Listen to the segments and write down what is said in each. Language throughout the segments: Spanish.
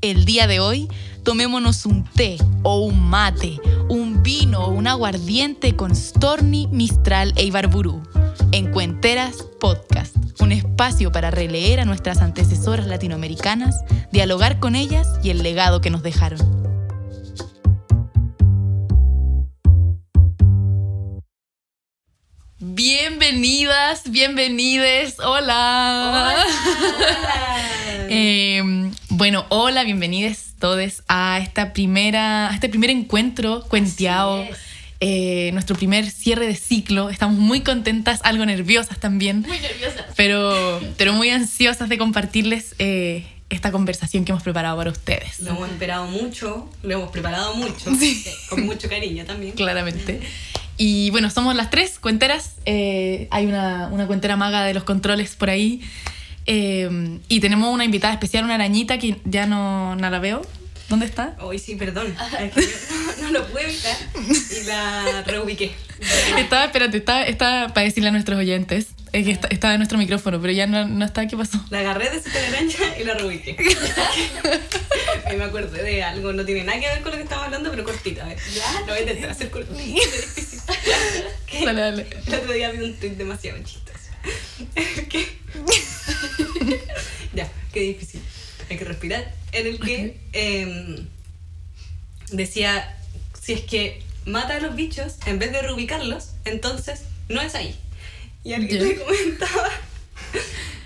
El día de hoy, tomémonos un té o un mate, un vino o un aguardiente con Storni, Mistral e Ibarburu. En Cuenteras Podcast, un espacio para releer a nuestras antecesoras latinoamericanas, dialogar con ellas y el legado que nos dejaron. Bienvenidas, bienvenides, hola. Em, bueno, hola, bienvenidos todos a esta primera, a este primer encuentro cuenteado. Eh, nuestro primer cierre de ciclo. Estamos muy contentas, algo nerviosas también. Muy nerviosas. Pero, pero muy ansiosas de compartirles eh, esta conversación que hemos preparado para ustedes. Lo hemos esperado mucho, lo hemos preparado mucho, Sí. con mucho cariño también. Claramente. Y bueno, somos las tres cuenteras. eh, hay una, una cuentera maga de los controles por ahí. Eh, y tenemos una invitada especial, una arañita que ya no, no la veo. ¿Dónde está? Hoy sí, perdón, es que yo no, no lo pude evitar y la reubiqué. Estaba, espérate, estaba, estaba para decirle a nuestros oyentes. Es que está- estaba en nuestro micrófono, pero ya no, no está. ¿Qué pasó? La agarré de su telaraña y la reubiqué. y me acordé de algo, no tiene nada que ver con lo que estamos hablando, pero cortito, a ver. Ya, lo voy a intentar hacer cortito. Dale, dale. El otro día vi un tweet demasiado chistoso. ¿Qué? ya, qué difícil. Hay que respirar. En el que em, decía, si es que mata a los bichos en vez de reubicarlos, entonces no es ahí. Y alguien me comentaba,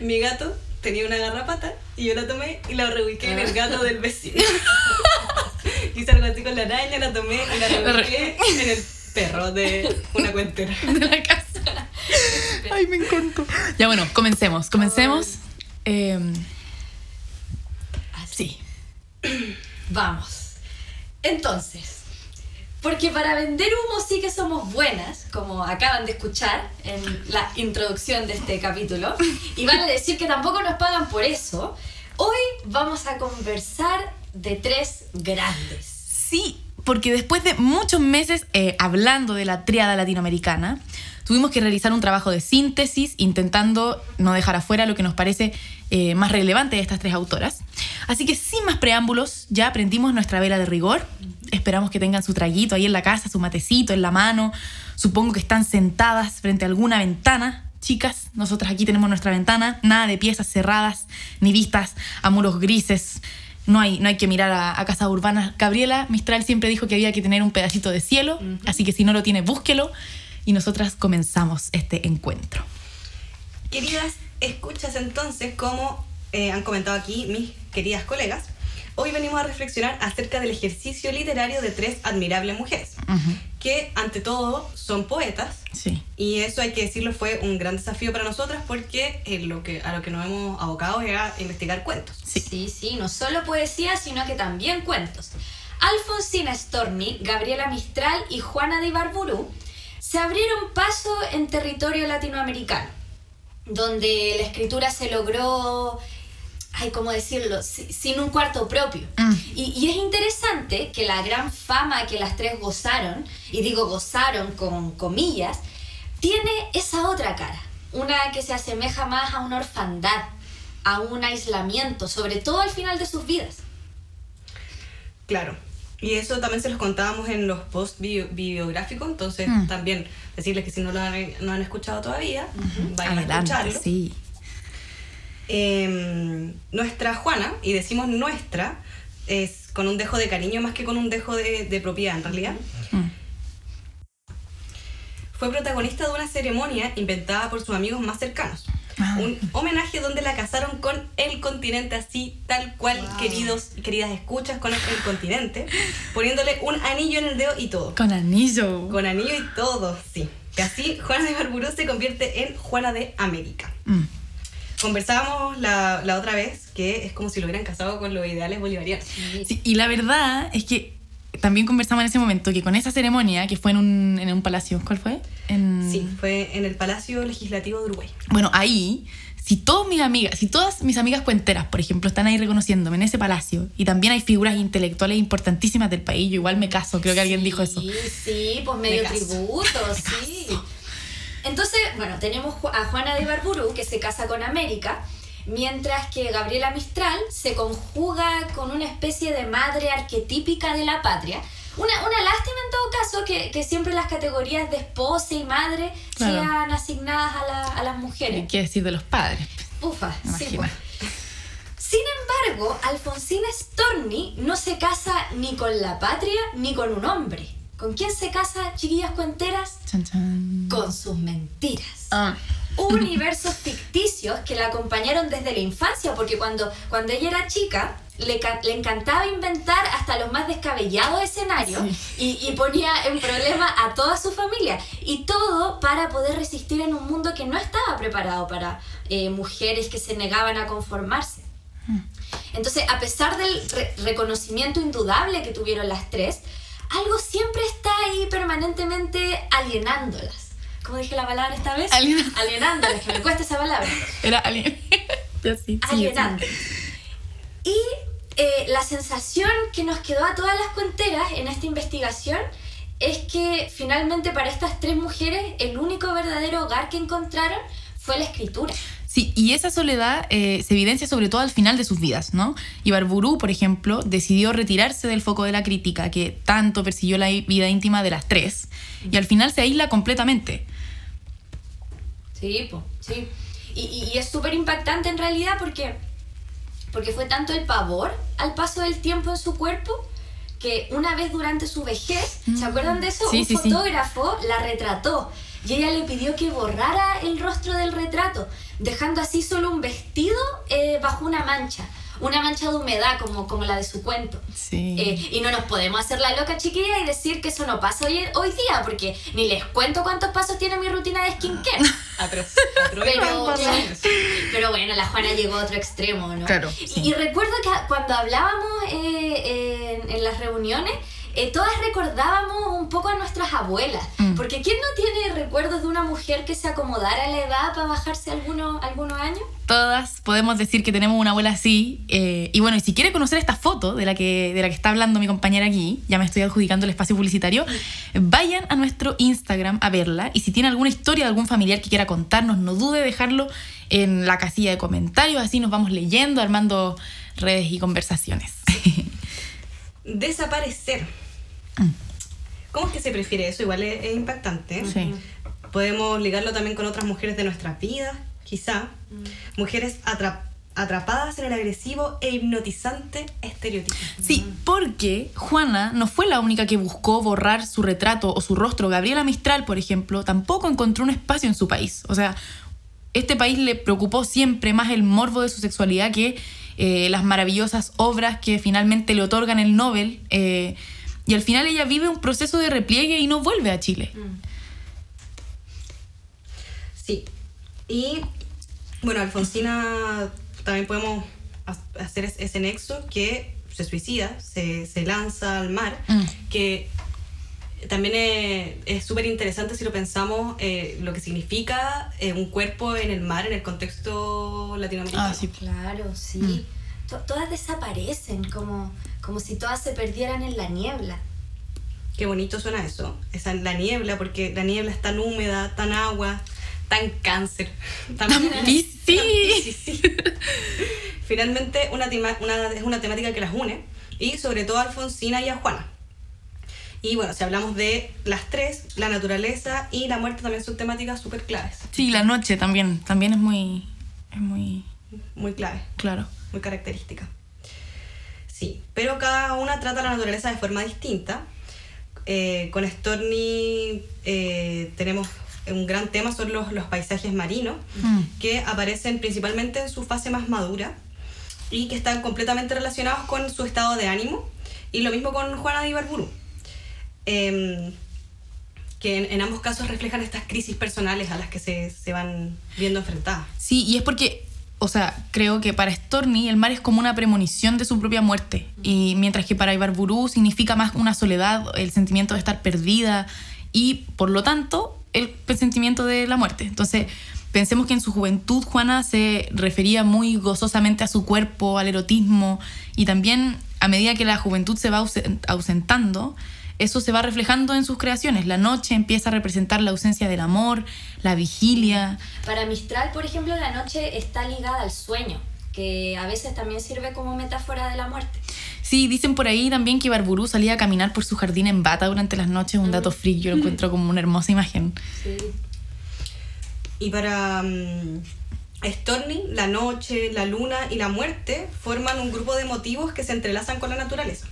mi gato tenía una garrapata y yo la tomé y la reubiqué en el gato del vecino. Hice algo así con la araña, la tomé y la reubiqué en el perro de una cuentera. De la casa. Ay, me encantó. Ya bueno, comencemos. Comencemos. Eh, sí. Vamos. Entonces, porque para vender humo sí que somos buenas, como acaban de escuchar en la introducción de este capítulo, y van a decir que tampoco nos pagan por eso, hoy vamos a conversar de tres grandes. Sí, porque después de muchos meses eh, hablando de la tríada latinoamericana, tuvimos que realizar un trabajo de síntesis intentando no dejar afuera lo que nos parece eh, más relevante de estas tres autoras. Así que sin más preámbulos, ya prendimos nuestra vela de rigor. Esperamos que tengan su traguito ahí en la casa, su matecito en la mano. Supongo que están sentadas frente a alguna ventana. Chicas, nosotras aquí tenemos nuestra ventana, nada de piezas cerradas ni vistas a muros grises. No hay, no hay que mirar a, a casas urbanas. Gabriela Mistral siempre dijo que había que tener un pedacito de cielo, así que si no lo tiene, búsquelo. Y nosotras comenzamos este encuentro. Queridas escuchas entonces, como eh, han comentado aquí mis queridas colegas, hoy venimos a reflexionar acerca del ejercicio literario de tres admirables mujeres, Que ante todo son poetas, Sí. y eso hay que decirlo fue un gran desafío para nosotras porque eh, lo que, a lo que nos hemos abocado es a investigar cuentos. Sí. Sí, sí, no solo poesía, sino que también cuentos. Alfonsina Storni, Gabriela Mistral y Juana de Ibarburu se abrieron paso en territorio latinoamericano, donde la escritura se logró, ay, ¿cómo decirlo?, Si- sin un cuarto propio. Mm. Y, y es interesante que la gran fama que las tres gozaron, y digo gozaron con comillas, tiene esa otra cara, una que se asemeja más a una orfandad, a un aislamiento, sobre todo al final de sus vidas. Claro. Y eso también se los contábamos en los posts bio- bibliográficos, entonces Mm. también decirles que si no lo han, no han escuchado todavía, vayan a escucharlo. sí. Eh, nuestra Juana, y decimos nuestra, es con un dejo de cariño más que con un dejo de, de propiedad en realidad. Mm. Fue protagonista de una ceremonia inventada por sus amigos más cercanos. Ah. Un homenaje donde la casaron con el continente, así tal cual, Wow. queridos y queridas escuchas, con el, el continente, poniéndole un anillo en el dedo y todo. Con anillo. Con anillo y todo, sí. Y así Juana de Barburú se convierte en Juana de América. Mm. Conversábamos la, la otra vez que es como si lo hubieran casado con los ideales bolivarianos. Sí, y la verdad es que también conversamos en ese momento que con esa ceremonia que fue en un, en un palacio, ¿cuál fue? En, Sí, fue en el Palacio Legislativo de Uruguay. Bueno, ahí, si todas mis amigas, si todas mis amigas cuenteras, por ejemplo, están ahí reconociéndome en ese palacio, y también hay figuras intelectuales importantísimas del país, yo igual me caso, creo que alguien dijo eso. Sí, sí, pues medio Me tributo, sí. Entonces, bueno, tenemos a Juana de Ibarburu que se casa con América mientras que Gabriela Mistral se conjuga con una especie de madre arquetípica de la patria. Una, una lástima en todo caso que, que siempre las categorías de esposa y madre Claro. sean asignadas a, la- a las mujeres. ¿Qué decir de los padres? Ufa, sí, pues. Sin embargo, Alfonsina Storni no se casa ni con la patria ni con un hombre. ¿Con quién se casa, chiquillas cuenteras? Chan, chan. Con sus mentiras. Ah, Universos ficticios que la acompañaron desde la infancia, porque cuando, cuando ella era chica, le, le encantaba inventar hasta los más descabellados escenarios y, y ponía en problema a toda su familia. Y todo para poder resistir en un mundo que no estaba preparado para eh, mujeres que se negaban a conformarse. Entonces, a pesar del re- reconocimiento indudable que tuvieron las tres, algo siempre está ahí permanentemente alienándolas. ¿Cómo dije la palabra esta vez? Alien- Alienándolas, que me cuesta esa palabra. Era sí, sí, Alienando. Y eh, la sensación que nos quedó a todas las cuenteras en esta investigación es que finalmente para estas tres mujeres el único verdadero hogar que encontraron fue la escritura. Sí, y esa soledad eh, se evidencia sobre todo al final de sus vidas, ¿no? Ibarburu, por ejemplo, decidió retirarse del foco de la crítica que tanto persiguió la vida íntima de las tres, y al final se aísla completamente. Sí, po, sí. Y, y- y es súper impactante en realidad porque, porque fue tanto el pavor al paso del tiempo en su cuerpo que una vez durante su vejez, ¿se acuerdan de eso? Sí, Un sí, sí. fotógrafo la retrató y ella le pidió que borrara el rostro del retrato, dejando así solo un vestido eh, bajo una mancha, una mancha de humedad como, como la de su cuento. Sí. Eh, y no nos podemos hacer la loca chiquilla y decir que eso no pasa hoy, hoy día, porque ni les cuento cuántos pasos tiene mi rutina de skincare. Atro- Pero, pero bueno, la Juana llegó a otro extremo, ¿no? Claro, Y, sí. y recuerdo que cuando hablábamos eh, en, en las reuniones, eh, todas recordábamos un poco a nuestras abuelas. Mm. Porque ¿quién no tiene recuerdos de una mujer que se acomodara a la edad para bajarse algunos, algunos años? Todas podemos decir que tenemos una abuela así. eh, y bueno, y si quiere conocer esta foto de la, que, de la que está hablando mi compañera aquí, ya me estoy adjudicando el espacio publicitario, vayan a nuestro Instagram a verla. Y si tiene alguna historia de algún familiar que quiera contarnos, no dude dejarlo en la casilla de comentarios. Así nos vamos leyendo, armando redes y conversaciones. Desaparecer. ¿Cómo es que se prefiere eso? Igual es, es impactante. Sí. Podemos ligarlo también con otras mujeres de nuestras vidas, quizá. Mujeres atra- atrapadas en el agresivo e hipnotizante estereotipo. Sí, porque Juana no fue la única que buscó borrar su retrato o su rostro. Gabriela Mistral, por ejemplo, tampoco encontró un espacio en su país. O sea, este país le preocupó siempre más el morbo de su sexualidad que eh, las maravillosas obras que finalmente le otorgan el Nobel. eh, y al final ella vive un proceso de repliegue y no vuelve a Chile. Sí. Y bueno, Alfonsina también podemos ha- hacer es- ese nexo que se suicida, se, se lanza al mar, Mm. que también es- es súper interesante si lo pensamos eh, lo que significa eh, un cuerpo en el mar en el contexto latinoamericano. Ah, sí. Claro, sí. Mm. To- todas desaparecen, como, como si todas se perdieran en la niebla. Qué bonito suena eso, esa la niebla, porque la niebla es tan húmeda, tan agua, tan cáncer. Tan, Tan piscis. tan piscis, sí. Finalmente una tema- una- es una temática que las une, y sobre todo a Alfonsina y a Juana. Y bueno, si hablamos de las tres, la naturaleza y la muerte también son temáticas súper claves, Sí, la noche también. También es muy, es muy muy claves. claro. muy característica. Sí, pero cada una trata la naturaleza de forma distinta. Eh, con Storni eh, tenemos un gran tema, son los, los paisajes marinos, Mm. que aparecen principalmente en su fase más madura y que están completamente relacionados con su estado de ánimo. Y lo mismo con Juana de Ibarburu. Em, que en, en ambos casos reflejan estas crisis personales a las que se, se van viendo enfrentadas. Sí, y es porque, o sea, creo que para Storni el mar es como una premonición de su propia muerte. Y mientras que para Ibarburu significa más una soledad, el sentimiento de estar perdida y, por lo tanto, el sentimiento de la muerte. Entonces, pensemos que en su juventud Juana se refería muy gozosamente a su cuerpo, al erotismo, y también a medida que la juventud se va ausen- ausentando, eso se va reflejando en sus creaciones. La noche empieza a representar la ausencia del amor, la vigilia. Para Mistral, por ejemplo, la noche está ligada al sueño, que a veces también sirve como metáfora de la muerte. Sí, dicen por ahí también que Barburú salía a caminar por su jardín en bata durante las noches, un dato freak, yo lo encuentro como una hermosa imagen. Sí. Y para mm, Storni, la noche, la luna y la muerte forman un grupo de motivos que se entrelazan con la naturaleza.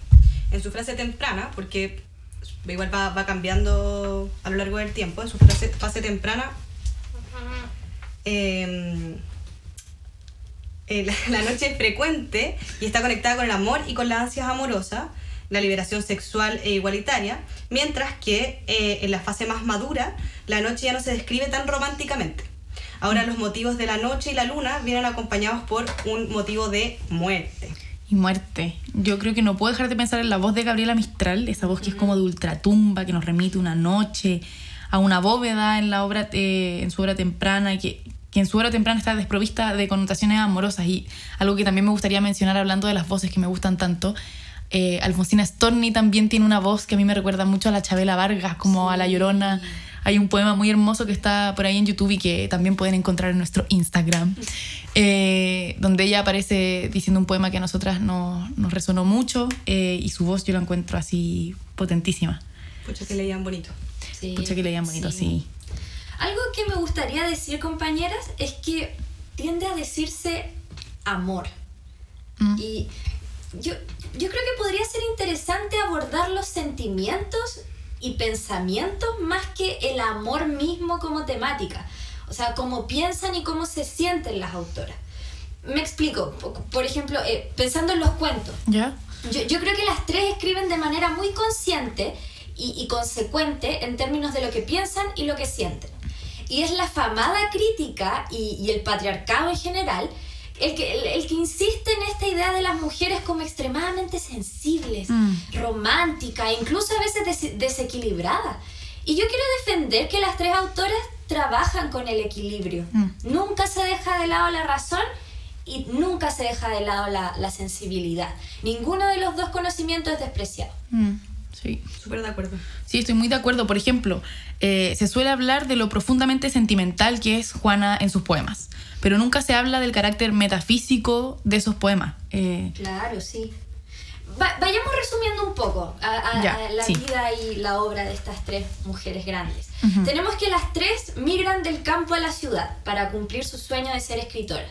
En su frase temprana, porque igual va, va cambiando a lo largo del tiempo, en su fase temprana, em, eh, la, la noche es frecuente y está conectada con el amor y con las ansias amorosas, la liberación sexual e igualitaria, mientras que eh, en la fase más madura, la noche ya no se describe tan románticamente. Ahora los motivos de la noche y la luna vienen acompañados por un motivo de muerte. Y muerte. Yo creo que no puedo dejar de pensar en la voz de Gabriela Mistral, esa voz que es como de ultratumba, que nos remite una noche, a una bóveda en, la obra, eh, en su obra temprana, que, que en su obra temprana está desprovista de connotaciones amorosas. Y algo que también me gustaría mencionar hablando de las voces que me gustan tanto. eh, Alfonsina Storni también tiene una voz que a mí me recuerda mucho a la Chabela Vargas, como a La Llorona. Hay un poema muy hermoso que está por ahí en YouTube y que también pueden encontrar en nuestro Instagram, eh, donde ella aparece diciendo un poema que a nosotras no- nos resonó mucho eh, y su voz yo la encuentro así potentísima. Pucha que leían bonito. Sí, Pucha que leían bonito, sí. Algo que me gustaría decir, compañeras, es que tiende a decirse amor. Mm. Y yo, yo creo que podría ser interesante abordar los sentimientos y pensamientos más que el amor mismo como temática. O sea, cómo piensan y cómo se sienten las autoras. Me explico. Por- ejemplo, eh, pensando en los cuentos. ¿Ya? Yo, yo creo que las tres escriben de manera muy consciente y, y consecuente en términos de lo que piensan y lo que sienten. Y es la famada crítica y, y el patriarcado en general el que, el, el que insiste en esta idea de las mujeres como extremadamente sensibles, Mm. románticas, incluso a veces des- desequilibradas. Y yo quiero defender que las tres autoras trabajan con el equilibrio. Mm. Nunca se deja de lado la razón y nunca se deja de lado la, la sensibilidad. Ninguno de los dos conocimientos es despreciado. Mm, sí. Súper de acuerdo. Sí, estoy muy de acuerdo. Por ejemplo, eh, se suele hablar de lo profundamente sentimental que es Juana en sus poemas, pero nunca se habla del carácter metafísico de esos poemas. Eh, Claro, sí. Va- vayamos resumiendo un poco a, a- Ya, a la sí. vida y la obra de estas tres mujeres grandes. Tenemos que las tres migran del campo a la ciudad para cumplir su sueño de ser escritoras.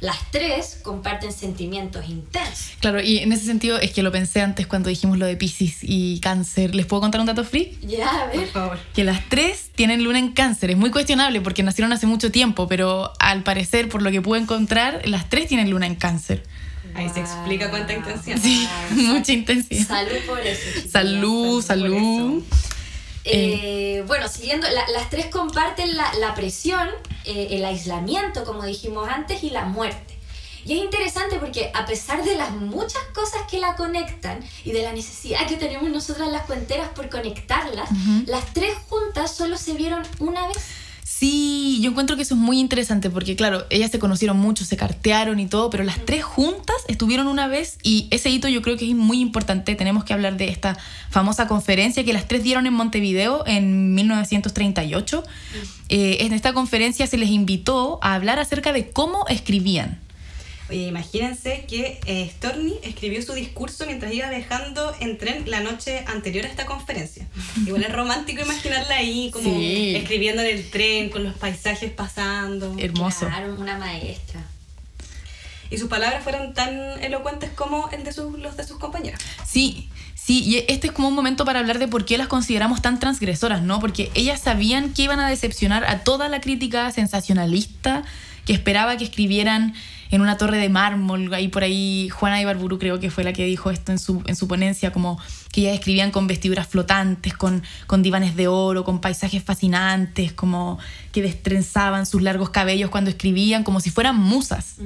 Las tres comparten sentimientos intensos. claro, y en ese sentido es que lo pensé antes cuando dijimos lo de Pisces y Cáncer. ¿Les puedo contar un dato freak? Ya, a Por ver. favor. Que las tres tienen luna en cáncer. Es muy cuestionable porque nacieron hace mucho tiempo, pero al parecer, por lo que pude encontrar, las tres tienen luna en cáncer. Ahí se explica cuánta intensidad. Sí, Wow. mucha intensidad. Salud por eso. chiquillas. Salud, salud. Eh, bueno, siguiendo, la- las tres comparten la, la presión, eh, el aislamiento, como dijimos antes, y la muerte. Y es interesante porque a pesar de las muchas cosas que la conectan y de la necesidad que tenemos nosotras las cuenteras por conectarlas, las tres juntas solo se vieron una vez. Sí, yo encuentro que eso es muy interesante porque, claro, ellas se conocieron mucho, se cartearon y todo, pero las tres juntas estuvieron una vez y ese hito yo creo que es muy importante. Tenemos que hablar de esta famosa conferencia que las tres dieron en Montevideo en 1938. Eh, en esta conferencia se les invitó a hablar acerca de cómo escribían. Oye, imagínense que eh, Storni escribió su discurso mientras iba viajando en tren la noche anterior a esta conferencia. Igual es romántico imaginarla ahí, como Sí. escribiendo en el tren, con los paisajes pasando. Hermoso. Claro, una maestra. Y sus palabras fueron tan elocuentes como el de sus, los de sus compañeras. Sí, sí, y este es como un momento para hablar de por qué las consideramos tan transgresoras, ¿no? Porque ellas sabían que iban a decepcionar a toda la crítica sensacionalista que esperaba que escribieran en una torre de mármol. Ahí por ahí Juana Ibarburu creo que fue la que dijo esto en su, en su ponencia, como que ellas escribían con vestiduras flotantes, con, con divanes de oro, con paisajes fascinantes, como que destrenzaban sus largos cabellos cuando escribían, como si fueran musas.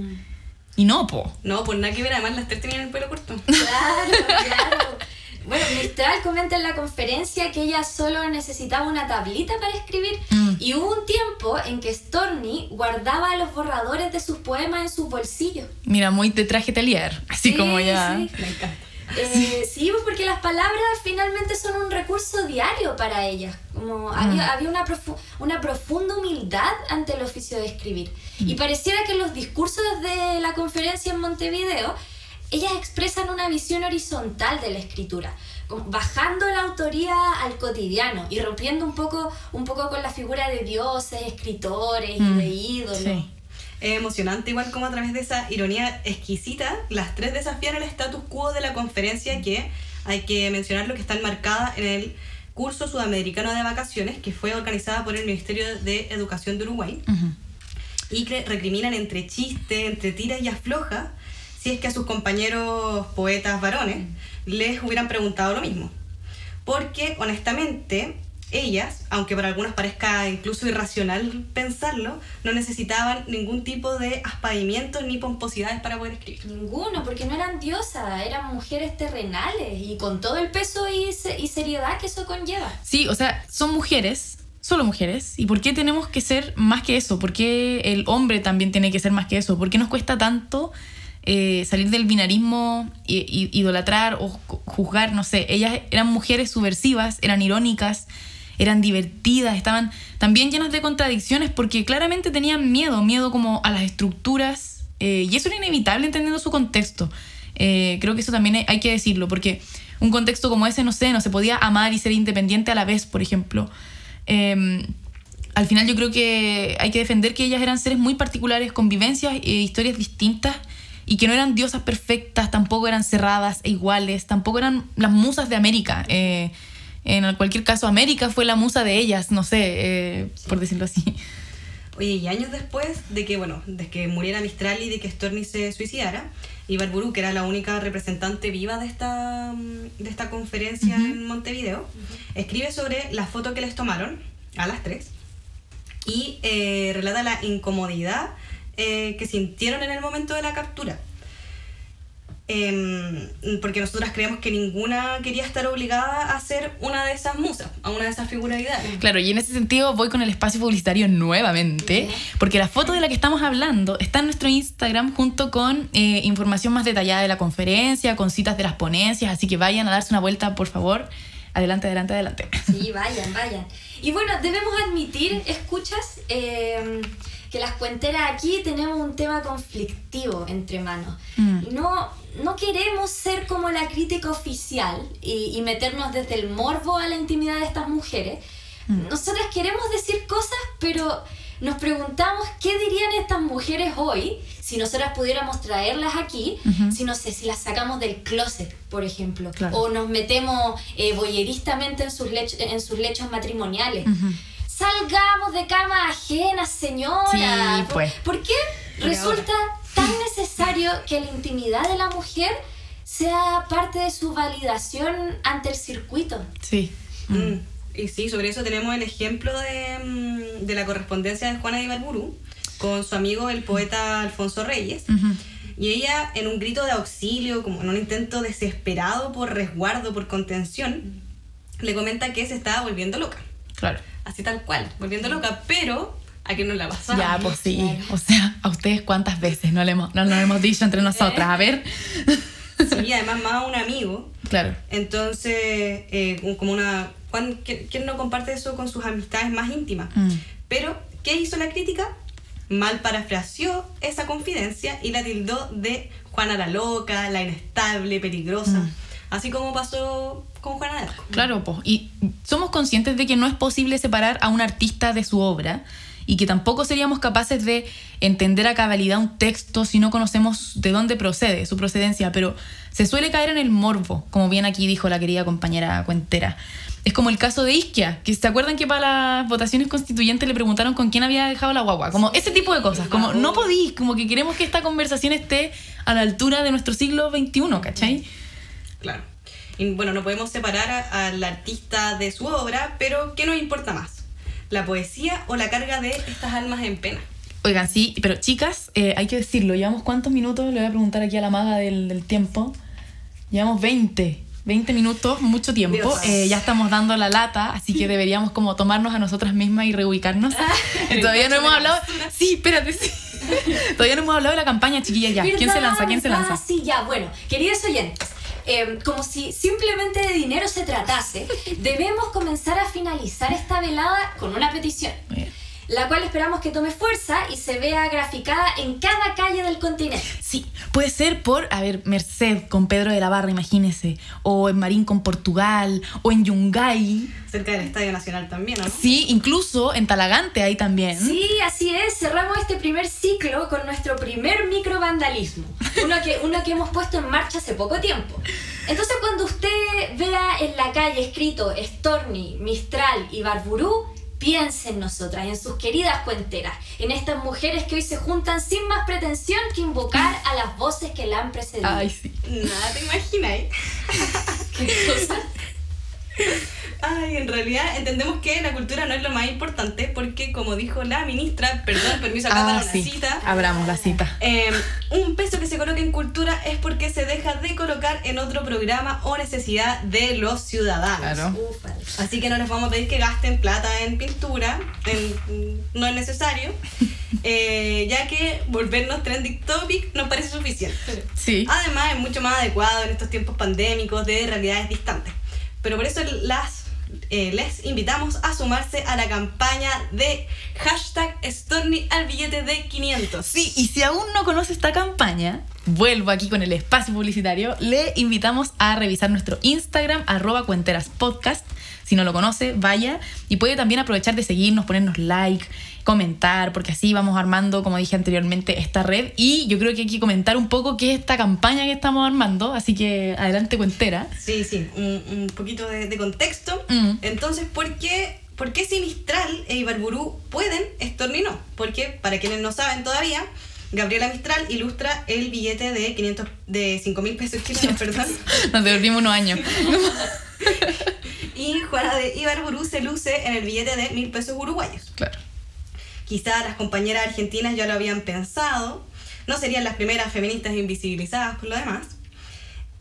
Y no, po. No, pues nada que ver, además las tres tenían el pelo corto. Claro, claro. Bueno, Mistral comenta en la conferencia que ella solo necesitaba una tablita para escribir Mm. y hubo un tiempo en que Storni guardaba los borradores de sus poemas en sus bolsillos. Mira, muy de traje telier, así Sí, como ya... sí. Me encanta. Eh, sí. pues porque las palabras finalmente son un recurso diario para ellas. Como había, había una, una profunda humildad ante el oficio de escribir. Y pareciera que los discursos de la conferencia en Montevideo, ellas expresan una visión horizontal de la escritura bajando la autoría al cotidiano y rompiendo un poco, un poco con la figura de dioses, escritores y de ídolos. Sí. Es emocionante, igual como a través de esa ironía exquisita, las tres desafían el status quo de la conferencia que hay que mencionar lo que está enmarcada en el curso sudamericano de vacaciones que fue organizada por el Ministerio de Educación de Uruguay y que recriminan entre chiste, entre tira y afloja si es que a sus compañeros poetas varones les hubieran preguntado lo mismo. Porque honestamente ellas, aunque para algunas parezca incluso irracional pensarlo, no necesitaban ningún tipo de aspaimientos ni pomposidades para poder escribir. Ninguno, porque no eran diosas, eran mujeres terrenales y con todo el peso y, y seriedad que eso conlleva. Sí, o sea, son mujeres, solo mujeres. ¿Y por qué tenemos que ser más que eso? ¿Por qué el hombre también tiene que ser más que eso? ¿Por qué nos cuesta tanto eh, salir del binarismo, idolatrar o juzgar? No sé, ellas eran mujeres subversivas, eran irónicas, eran divertidas, estaban también llenas de contradicciones porque claramente tenían miedo, miedo como a las estructuras, eh, y eso era inevitable entendiendo su contexto. Eh, creo que eso también hay que decirlo, porque un contexto como ese, no sé, no se podía amar y ser independiente a la vez, por ejemplo. Em, al final yo creo que hay que defender que ellas eran seres muy particulares, con vivencias e historias distintas y que no eran diosas perfectas, tampoco eran cerradas e iguales, tampoco eran las musas de América. Eh, en cualquier caso, América fue la musa de ellas, no sé, eh, por decirlo así. Oye, y años después de que, bueno, de que muriera Mistral y de que Storni se suicidara, Ibarburu, que era la única representante viva de esta, de esta conferencia en Montevideo, escribe sobre la foto que les tomaron a las tres y eh, relata la incomodidad eh, que sintieron en el momento de la captura. Em, porque nosotras creemos que ninguna quería estar obligada a ser una de esas musas, a una de esas figuralidades. Claro, y en ese sentido voy con el espacio publicitario nuevamente, porque la foto de la que estamos hablando está en nuestro Instagram junto con eh, información más detallada de la conferencia, con citas de las ponencias, así que vayan a darse una vuelta, por favor. Adelante, adelante, adelante. Sí, vayan, vayan. Y bueno, debemos admitir, escuchas, eh, que las cuenteras aquí tenemos un tema conflictivo entre manos. Mm. No, no queremos ser como la crítica oficial y, meternos desde el morbo a la intimidad de estas mujeres. Mm. Nosotras queremos decir cosas, pero nos preguntamos qué dirían estas mujeres hoy si nosotras pudiéramos traerlas aquí, si no sé, si las sacamos del closet, por ejemplo, o nos metemos eh, boyeristamente en sus, en sus lechos matrimoniales salgamos de cama ajenas, señora. Sí, pues. ¿Por qué resulta tan necesario que la intimidad de la mujer sea parte de su validación ante el circuito? Sí. Mm. Mm. Y sí, sobre eso tenemos el ejemplo de, mm, de la correspondencia de Juana de Ibarburu con su amigo el poeta Alfonso Reyes. Y ella, en un grito de auxilio, como en un intento desesperado por resguardo, por contención, le comenta que se estaba volviendo loca. Claro así tal cual, volviendo loca, pero a que no la pasamos. Ya, pues sí. O sea, a ustedes cuántas veces no le hemos, no lo hemos dicho entre nosotras. A ver. Sí, además más a un amigo. Claro. Entonces, eh, como una... ¿Quién no comparte eso con sus amistades más íntimas? Mm. Pero, ¿qué hizo la crítica? Mal parafraseó esa confidencia y la tildó de Juana la loca, la inestable, peligrosa. Mm. Así como pasó con Juana de Arco. Claro, pues. Y somos conscientes de que no es posible separar a un artista de su obra y que tampoco seríamos capaces de entender a cabalidad un texto si no conocemos de dónde procede, su procedencia, pero se suele caer en el morbo, como bien aquí dijo la querida compañera cuentera. Es como el caso de Isquia, que se acuerdan que para las votaciones constituyentes le preguntaron con quién había dejado la guagua, como ese tipo de cosas, como no podís, como que queremos que esta conversación esté a la altura de nuestro siglo XXI, ¿cachai? Claro. Y bueno, no podemos separar al artista de su obra, pero ¿qué nos importa más? ¿La poesía o la carga de estas almas en pena? Oigan, sí, pero chicas, eh, hay que decirlo, ¿llevamos cuántos minutos? Le voy a preguntar aquí a la maga del, tiempo. Llevamos 20. 20 minutos, mucho tiempo. Eh, ya estamos dando la lata, así que deberíamos como tomarnos a nosotras mismas y reubicarnos. Todavía no hemos hablado. Sí, espérate, sí. Todavía no hemos hablado de la campaña, chiquilla, ya. ¿Quién se lanza? ¿Quién se lanza? Sí, ya, bueno. Queridos oyentes, eh, como si simplemente de dinero se tratase, debemos comenzar a finalizar esta velada con una petición la cual esperamos que tome fuerza y se vea graficada en cada calle del continente. Sí, puede ser por, a ver, Merced con Pedro de la Barra, imagínese, o en Marín con Portugal, o en Yungay. Cerca del Estadio Nacional también, ¿no? Sí, incluso en Talagante ahí también. Sí, así es. Cerramos este primer ciclo con nuestro primer microvandalismo. Uno que, uno que hemos puesto en marcha hace poco tiempo. Entonces, cuando usted vea en la calle escrito Storni, Mistral y Barburú, piense en nosotras, en sus queridas cuenteras, en estas mujeres que hoy se juntan sin más pretensión que invocar a las voces que la han precedido. Ay, sí. Nada te imagináis. ¿Qué cosa? Ay, en realidad entendemos que la cultura no es lo más importante porque, como dijo la ministra, perdón, permiso acá Ah, para una sí. cita. Abramos la cita. eh, un peso que se coloca en cultura es porque se deja de colocar en otro programa o necesidad de los ciudadanos. Claro. Así que no les vamos a pedir que gasten plata en pintura, en- no es necesario, eh, ya que volvernos trending topic nos parece suficiente. Sí. Además, es mucho más adecuado en estos tiempos pandémicos de realidades distantes. Pero por eso las, eh, les invitamos a sumarse a la campaña de hashtag Storny al billete de 500. Sí, y si aún no conoce esta campaña, vuelvo aquí con el espacio publicitario, le invitamos a revisar nuestro Instagram, arroba cuenteraspodcast. Si no lo conoce, vaya y puede también aprovechar de seguirnos, ponernos like, comentar, porque así vamos armando, como dije anteriormente, esta red. Y yo creo que hay que comentar un poco qué es esta campaña que estamos armando, así que adelante cuentera. Sí, sí, un, un poquito de, de contexto. Mm. Entonces, ¿por qué, ¿por qué si Mistral e Ibarburú pueden, Storny no? Porque, para quienes no saben todavía, Gabriela Mistral ilustra el billete de 500, de 5 mil pesos chilenos, perdón. Nos devolvimos unos años. Y Juana de Ibarburú se luce en el billete de mil pesos uruguayos. Claro. Quizá las compañeras argentinas ya lo habían pensado, no serían las primeras feministas invisibilizadas por lo demás.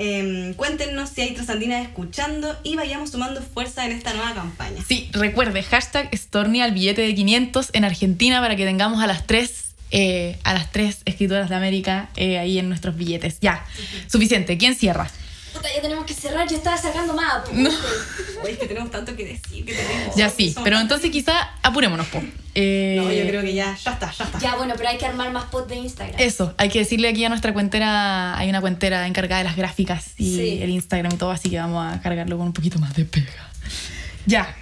Em, cuéntenos si hay trasandinas escuchando y vayamos sumando fuerza en esta nueva campaña. Sí, recuerde, hashtag Storni al billete de 500 en Argentina para que tengamos a las tres, eh, a las tres escritoras de América eh, ahí en nuestros billetes. Ya, suficiente. ¿Quién cierra? Puta, ya tenemos que cerrar, yo estaba sacando más apuntes. Oye, es que tenemos tanto que decir, que tenemos. Ya sí, pero entonces quizá apurémonos, po. Eh, No, yo creo que ya, ya está, ya está. Ya, bueno, pero hay que armar más posts de Instagram. Eso, hay que decirle aquí a nuestra cuentera, hay una cuentera encargada de las gráficas y Sí. el Instagram y todo, así que vamos a cargarlo con un poquito más de pega. Ya.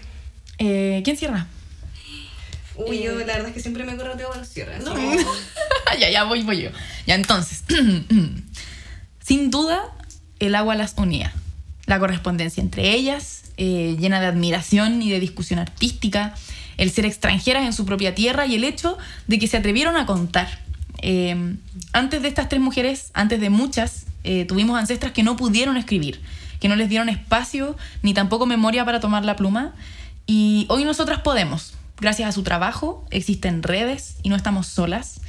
Eh, ¿Quién cierra? Uy, yo Eh. la verdad es que siempre me corroteo para los cierres. No. ya, ya voy, voy yo. Ya, entonces. Sin duda, el agua las unía. La correspondencia entre ellas, eh, llena de admiración y de discusión artística, el ser extranjeras en su propia tierra y el hecho de que se atrevieron a contar. Eh, antes de estas tres mujeres, antes de muchas, eh, tuvimos ancestras que no pudieron escribir, que no les dieron espacio ni tampoco memoria para tomar la pluma. Y hoy nosotras podemos. Gracias a su trabajo, existen redes y no estamos solas.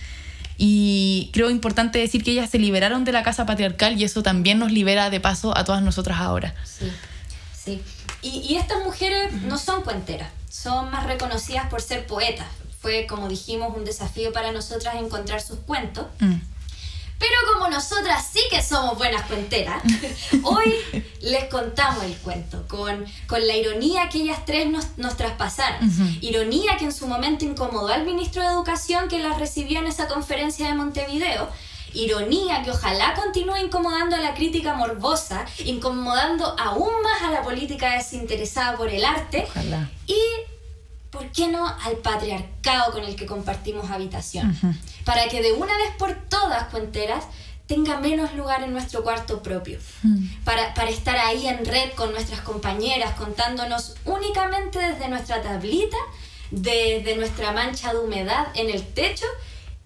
Y creo importante decir que ellas se liberaron de la casa patriarcal y eso también nos libera de paso a todas nosotras ahora. Sí, sí. Y, y estas mujeres no son cuenteras, son más reconocidas por ser poetas. Fue, como dijimos, un desafío para nosotras encontrar sus cuentos. Mm. Pero como nosotras sí que somos buenas cuenteras, hoy les contamos el cuento con, con la ironía que ellas tres nos, nos traspasaron. Ironía que en su momento incomodó al ministro de Educación que las recibió en esa conferencia de Montevideo. Ironía que ojalá continúe incomodando a la crítica morbosa, incomodando aún más a la política desinteresada por el arte Ojalá. y, ¿por qué no?, al patriarcado con el que compartimos habitación. Para que de una vez por todas, cuenteras, tenga menos lugar en nuestro cuarto propio. Mm. Para, para estar ahí en red con nuestras compañeras, contándonos únicamente desde nuestra tablita, desde nuestra mancha de humedad en el techo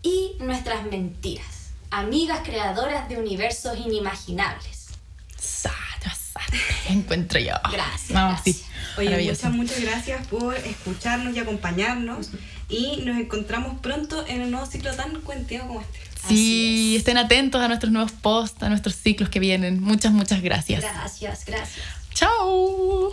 y nuestras mentiras. Amigas creadoras de universos inimaginables. Sata, encuentro yo. Gracias, Vamos, sí. Oye, muchas, muchas gracias por escucharnos y acompañarnos. Y nos encontramos pronto en un nuevo ciclo tan cuenteado como este. Sí, es. estén atentos a nuestros nuevos posts, a nuestros ciclos que vienen. Muchas, muchas gracias. Gracias, gracias. Chao.